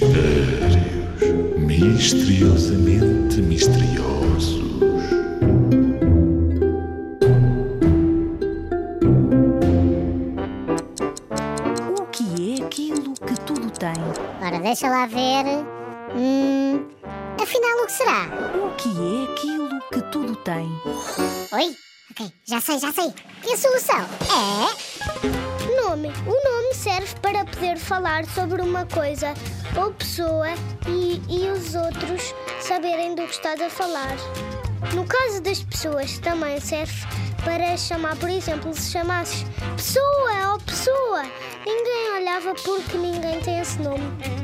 Mistérios misteriosamente misteriosos. O que é aquilo que tudo tem? Ora, deixa lá ver. Hum, afinal, o que será? O que é aquilo que tudo tem? Oi? Ok, já sei, já sei. E a solução é. Nome. O nome serve para poder falar sobre uma coisa ou pessoa e, e os outros saberem do que estás a falar. No caso das pessoas, também serve para chamar, por exemplo, se chamasses pessoa ou pessoa, ninguém olhava porque ninguém tem esse nome.